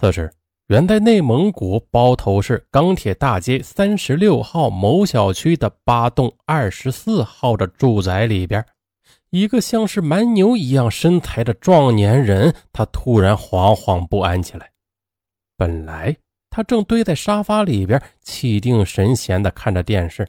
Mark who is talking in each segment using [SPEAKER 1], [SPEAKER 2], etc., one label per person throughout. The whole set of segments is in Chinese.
[SPEAKER 1] 此时，远在内蒙古包头市钢铁大街三十六号某小区的八栋二十四号的住宅里边，一个像是蛮牛一样身材的壮年人，他突然惶惶不安起来。本来他正堆在沙发里边，气定神闲地看着电视。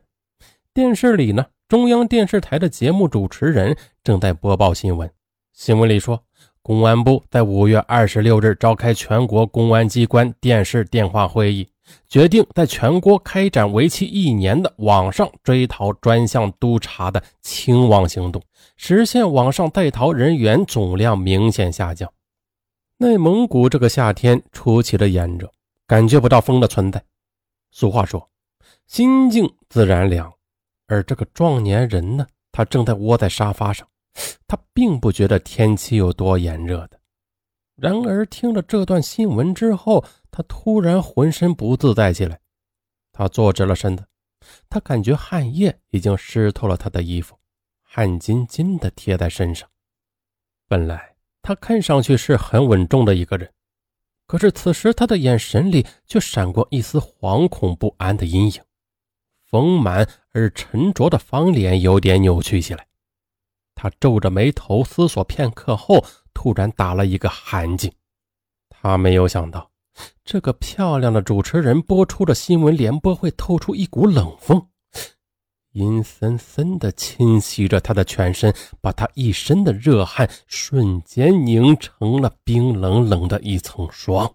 [SPEAKER 1] 电视里呢，中央电视台的节目主持人正在播报新闻。新闻里说。公安部在五月二十六日召开全国公安机关电视电话会议，决定在全国开展为期一年的网上追逃专项督查的清网行动，实现网上在逃人员总量明显下降。内蒙古这个夏天出奇的炎热，感觉不到风的存在。俗话说，心静自然凉，而这个壮年人呢，他正在窝在沙发上。他并不觉得天气有多炎热的，然而听了这段新闻之后，他突然浑身不自在起来。他坐直了身子，他感觉汗液已经湿透了他的衣服，汗津津的贴在身上。本来他看上去是很稳重的一个人，可是此时他的眼神里却闪过一丝惶恐不安的阴影，丰满而沉着的方脸有点扭曲起来。他皱着眉头思索片刻后，突然打了一个寒噤。他没有想到，这个漂亮的主持人播出的新闻联播会透出一股冷风，阴森森的侵袭着他的全身，把他一身的热汗瞬间凝成了冰冷冷的一层霜。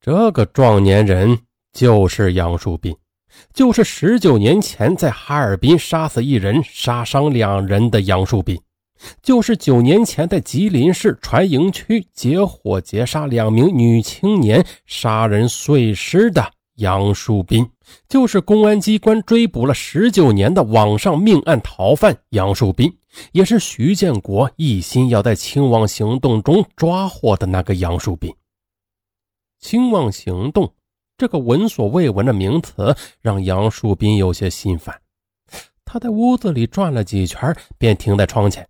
[SPEAKER 1] 这个壮年人就是杨树斌。就是十九年前在哈尔滨杀死一人、杀伤两人的杨树斌，就是九年前在吉林市船营区结伙劫杀两名女青年、杀人碎尸的杨树斌，就是公安机关追捕了十九年的网上命案逃犯杨树斌，也是徐建国一心要在清网行动中抓获的那个杨树斌。清网行动。这个闻所未闻的名词让杨树斌有些心烦。他在屋子里转了几圈，便停在窗前。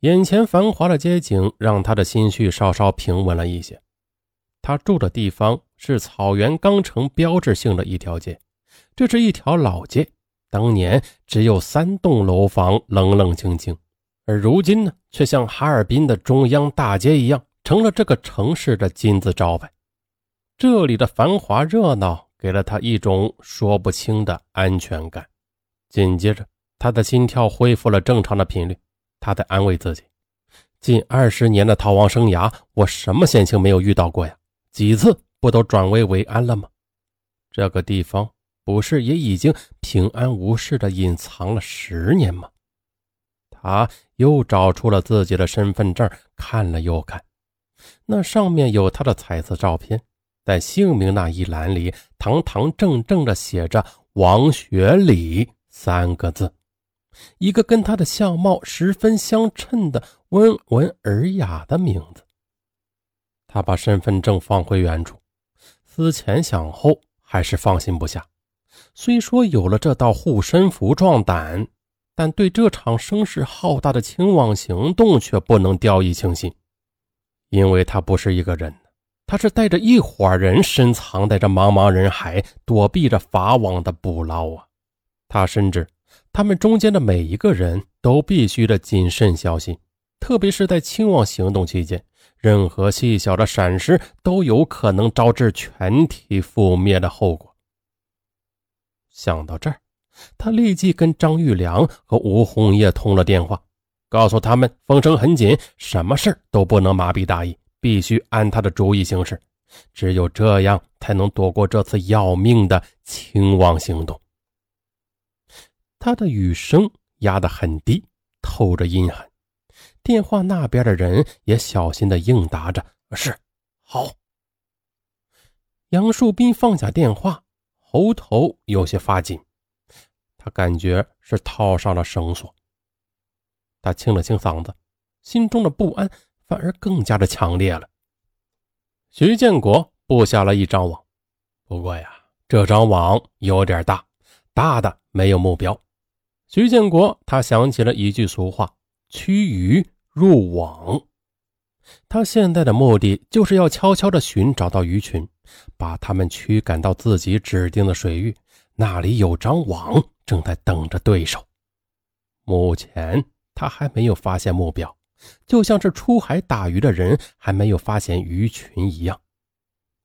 [SPEAKER 1] 眼前繁华的街景让他的心绪稍稍平稳了一些。他住的地方是草原钢城标志性的一条街，这是一条老街，当年只有三栋楼房，冷冷清清，而如今呢，却像哈尔滨的中央大街一样，成了这个城市的金字招牌。这里的繁华热闹给了他一种说不清的安全感。紧接着，他的心跳恢复了正常的频率。他在安慰自己：近二十年的逃亡生涯，我什么险情没有遇到过呀？几次不都转危为安了吗？这个地方不是也已经平安无事的隐藏了十年吗？他又找出了自己的身份证，看了又看，那上面有他的彩色照片。在姓名那一栏里，堂堂正正的写着“王学礼”三个字，一个跟他的相貌十分相称的温文尔雅的名字。他把身份证放回原处，思前想后，还是放心不下。虽说有了这道护身符壮胆，但对这场声势浩大的清网行动却不能掉以轻心，因为他不是一个人。他是带着一伙人深藏在这茫茫人海，躲避着法网的捕捞啊！他深知，他们中间的每一个人都必须的谨慎小心，特别是在清网行动期间，任何细小的闪失都有可能招致全体覆灭的后果。想到这儿，他立即跟张玉良和吴红叶通了电话，告诉他们风声很紧，什么事都不能麻痹大意。必须按他的主意行事，只有这样才能躲过这次要命的清网行动。他的语声压得很低，透着阴寒。电话那边的人也小心的应答着：“是，好。”杨树斌放下电话，喉头有些发紧，他感觉是套上了绳索。他清了清嗓子，心中的不安。反而更加的强烈了。徐建国布下了一张网，不过呀，这张网有点大，大的没有目标。徐建国他想起了一句俗话：“驱鱼入网。”他现在的目的就是要悄悄地寻找到鱼群，把他们驱赶到自己指定的水域，那里有张网正在等着对手。目前他还没有发现目标，就像是出海打鱼的人还没有发现鱼群一样。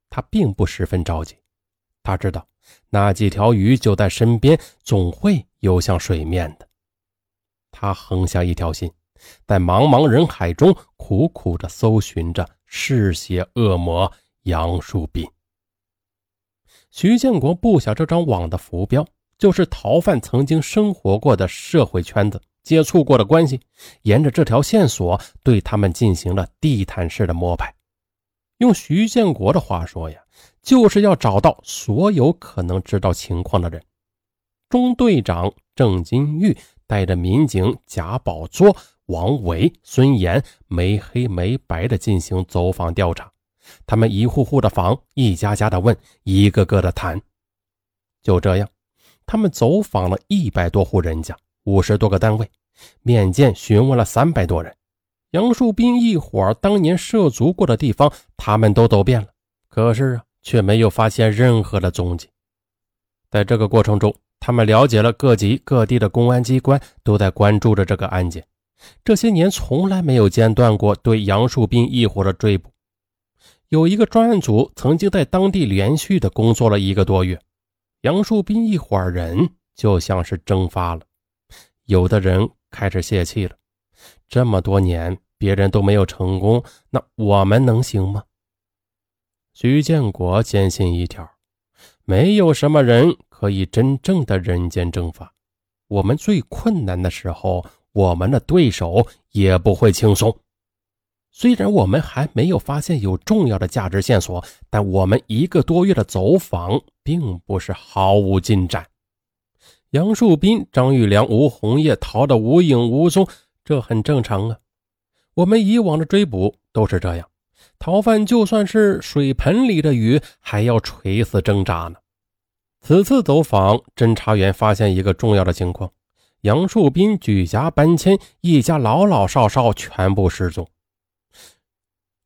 [SPEAKER 1] 他并不十分着急，他知道那几条鱼就在身边，总会游向水面的。他横下一条心。在茫茫人海中苦苦地搜寻着嗜血恶魔杨树斌。徐建国布下这张网的浮标，就是逃犯曾经生活过的社会圈子、接触过的关系，沿着这条线索对他们进行了地毯式的摸排。用徐建国的话说呀，就是要找到所有可能知道情况的人。中队长郑金玉带着民警贾宝作。王伟、孙岩没黑没白的进行走访调查，他们一户户的访，一家家的问，一个个的谈。就这样，他们走访了一百多户人家，五十多个单位，面见询问了三百多人。杨树斌一伙当年涉足过的地方，他们都走遍了，可是啊，却没有发现任何的踪迹。在这个过程中，他们了解了各级各地的公安机关都在关注着这个案件。这些年从来没有间断过对杨树斌一伙的追捕。有一个专案组曾经在当地连续的工作了一个多月，杨树斌一伙人就像是蒸发了。有的人开始泄气了，这么多年别人都没有成功，那我们能行吗？徐建国坚信一条：没有什么人可以真正的人间蒸发。我们最困难的时候。我们的对手也不会轻松。虽然我们还没有发现有重要的价值线索，但我们一个多月的走访并不是毫无进展。杨树斌、张玉良、吴红叶逃得无影无踪，这很正常啊。我们以往的追捕都是这样，逃犯就算是水盆里的鱼，还要垂死挣扎呢。此次走访，侦查员发现一个重要的情况。杨树斌举家搬迁，一家老老少少全部失踪。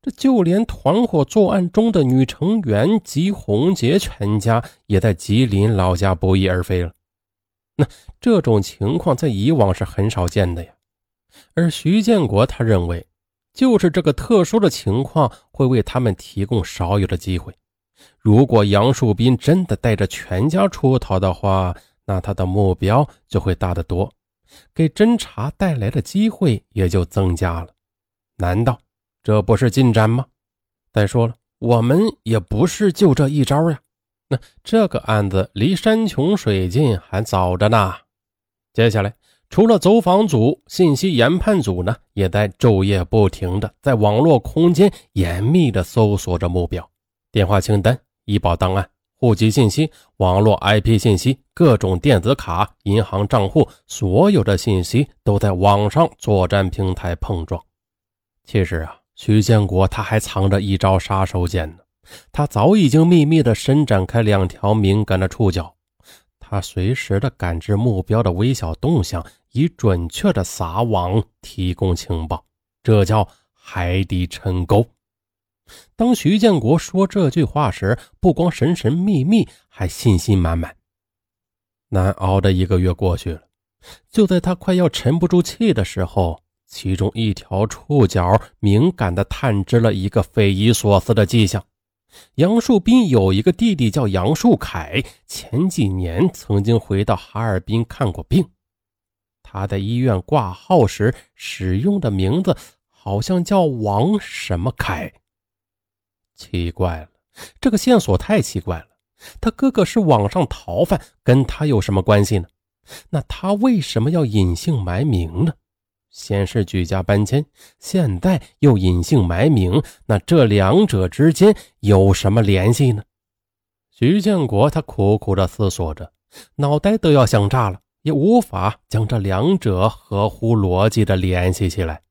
[SPEAKER 1] 这就连团伙作案中的女成员吉红杰全家也在吉林老家不翼而飞了。那这种情况在以往是很少见的呀。而徐建国他认为，就是这个特殊的情况会为他们提供少有的机会。如果杨树斌真的带着全家出逃的话，那他的目标就会大得多，给侦查带来的机会也就增加了。难道这不是进展吗？再说了，我们也不是就这一招呀。这个案子离山穷水尽还早着呢。接下来，除了走访组，信息研判组呢，也在昼夜不停的在网络空间严密的搜索着目标，电话清单、医保档案。户籍信息、网络 IP 信息、各种电子卡、银行账户，所有的信息都在网上作战平台碰撞。其实啊，徐建国他还藏着一招杀手锏呢。他早已经秘密的伸展开两条敏感的触角，他随时的感知目标的微小动向，以准确的撒网提供情报。这叫海底沉沟。当徐建国说这句话时，不光神神秘秘，还信心满满。难熬的一个月过去了，就在他快要沉不住气的时候，其中一条触角敏感地探知了一个匪夷所思的迹象：杨树斌有一个弟弟叫杨树凯，前几年曾经回到哈尔滨看过病。他在医院挂号时使用的名字好像叫王什么凯。奇怪了，这个线索太奇怪了。他哥哥是网上逃犯，跟他有什么关系呢？那他为什么要隐姓埋名呢？先是举家搬迁，现在又隐姓埋名，那这两者之间有什么联系呢？徐建国他苦苦的思索着，脑袋都要想炸了，也无法将这两者合乎逻辑的联系起来。